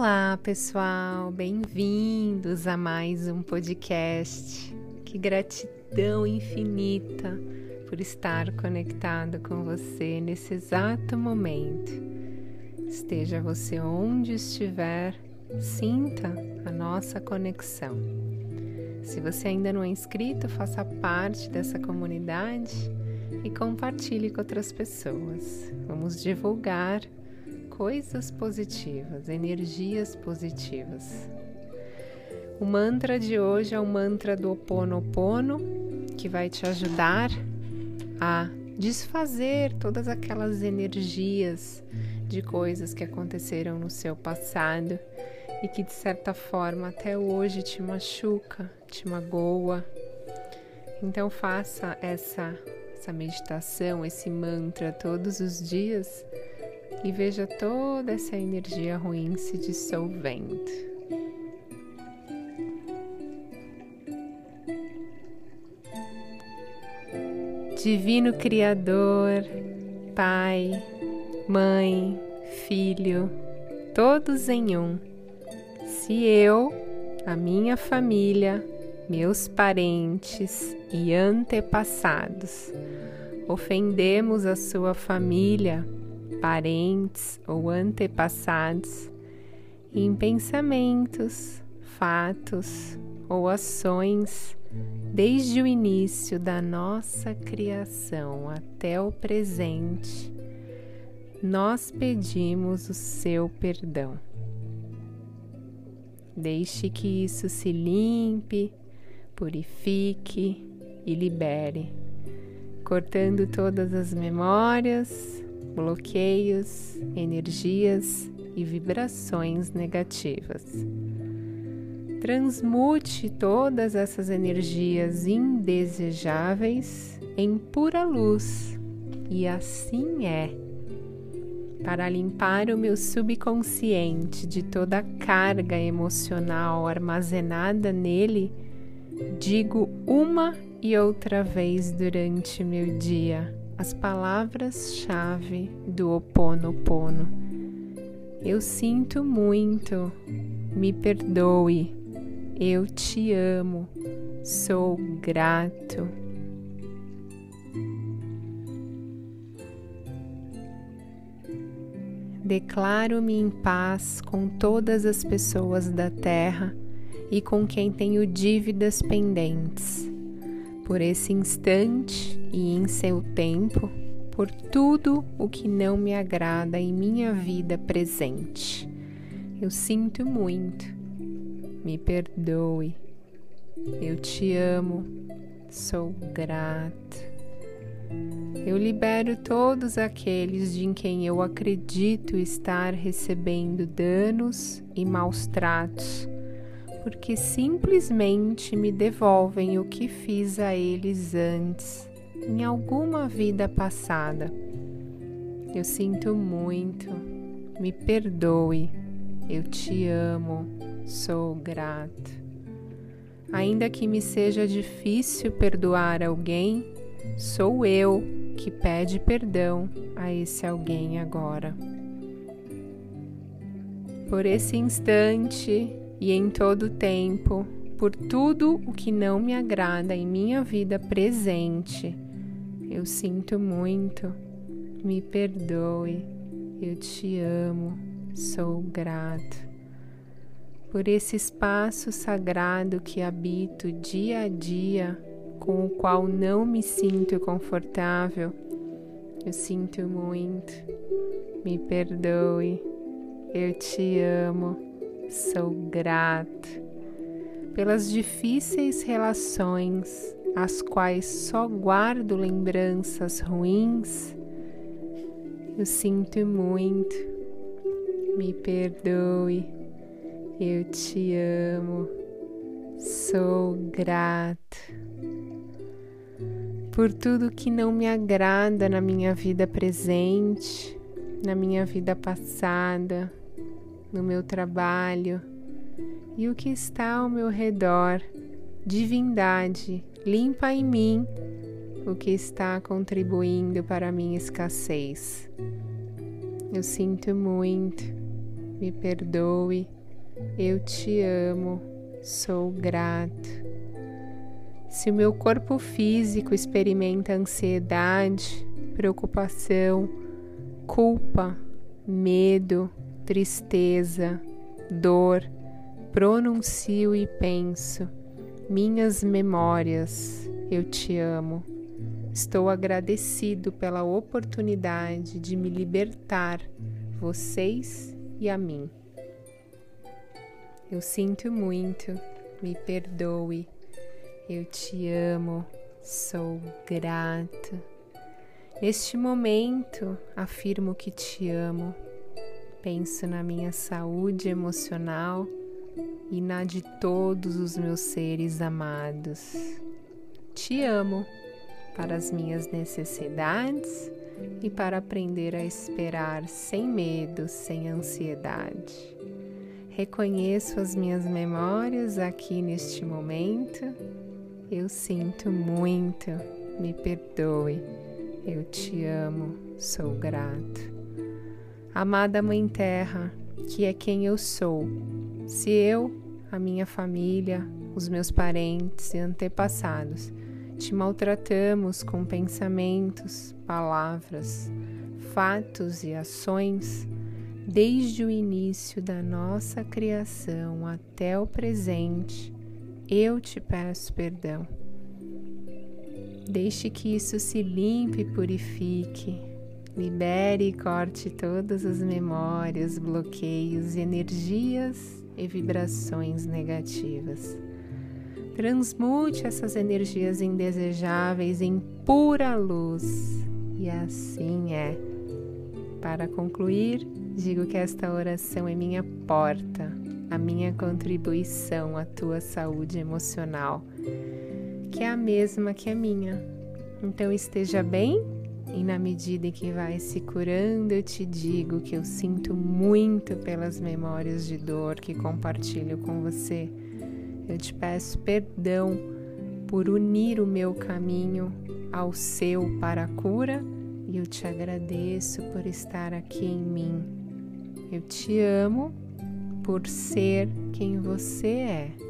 Olá, pessoal, bem-vindos a mais um podcast. Que gratidão infinita por estar conectado com você nesse exato momento. Esteja você onde estiver, sinta a nossa conexão. Se você ainda não é inscrito, faça parte dessa comunidade e compartilhe com outras pessoas. Vamos divulgar coisas positivas, energias positivas. O mantra de hoje é o mantra do Oponopono, que vai te ajudar a desfazer todas aquelas energias de coisas que aconteceram no seu passado e que de certa forma até hoje te machuca, te magoa. Então faça essa essa meditação, esse mantra todos os dias e veja toda essa energia ruim se dissolvendo. Divino Criador, Pai, Mãe, Filho, todos em um. Se eu, a minha família, meus parentes e antepassados ofendemos a sua família, parentes ou antepassados, em pensamentos, fatos ou ações, desde o início da nossa criação até o presente, nós pedimos o seu perdão. Deixe que isso se limpe, purifique e libere, cortando todas as memórias, bloqueios, energias e vibrações negativas. Transmute todas essas energias indesejáveis em pura luz, e assim é. Para limpar o meu subconsciente de toda a carga emocional armazenada nele, digo uma e outra vez durante meu dia as palavras-chave do Ho Oponopono. Eu sinto muito, me perdoe, eu te amo, sou grato. Declaro-me em paz com todas as pessoas da terra e com quem tenho dívidas pendentes por esse instante e em seu tempo, por tudo o que não me agrada em minha vida presente. Eu sinto muito, me perdoe, eu te amo, sou grato. Eu libero todos aqueles de em quem eu acredito estar recebendo danos e maus tratos porque simplesmente me devolvem o que fiz a eles antes, em alguma vida passada. Eu sinto muito, me perdoe, eu te amo, sou grato. Ainda que me seja difícil perdoar alguém, sou eu que pede perdão a esse alguém agora. Por esse instante, e em todo tempo, por tudo o que não me agrada em minha vida presente. Eu sinto muito, me perdoe, eu te amo, sou grato. Por esse espaço sagrado que habito dia a dia, com o qual não me sinto confortável, eu sinto muito, me perdoe, eu te amo Sou grato pelas difíceis relações, as quais só guardo lembranças ruins. Eu sinto muito, me perdoe, eu te amo, sou grato por tudo que não me agrada na minha vida presente, na minha vida passada no meu trabalho e o que está ao meu redor. Divindade, limpa em mim o que está contribuindo para a minha escassez. Eu sinto muito, me perdoe, eu te amo, sou grato. Se o meu corpo físico experimenta ansiedade, preocupação, culpa, medo, tristeza, dor, pronuncio e penso, minhas memórias, eu te amo. Estou agradecido pela oportunidade de me libertar, vocês e a mim. Eu sinto muito, me perdoe, eu te amo, sou grato. Neste momento, afirmo que te amo, penso na minha saúde emocional e na de todos os meus seres amados. Te amo para as minhas necessidades e para aprender a esperar sem medo, sem ansiedade. Reconheço as minhas memórias aqui neste momento. Eu sinto muito, me perdoe. Eu te amo, sou grato. Amada Mãe Terra, que é quem eu sou, se eu, a minha família, os meus parentes e antepassados te maltratamos com pensamentos, palavras, fatos e ações, desde o início da nossa criação até o presente, eu te peço perdão. Deixe que isso se limpe e purifique, libere e corte todas as memórias, bloqueios, energias e vibrações negativas. Transmute essas energias indesejáveis em pura luz. E assim é. Para concluir, digo que esta oração é minha porta, a minha contribuição à tua saúde emocional, que é a mesma que a minha. Então esteja bem e na medida em que vai se curando, eu te digo que eu sinto muito pelas memórias de dor que compartilho com você eu te peço perdão por unir o meu caminho ao seu para a cura e eu te agradeço por estar aqui em mim. Eu te amo por ser quem você é.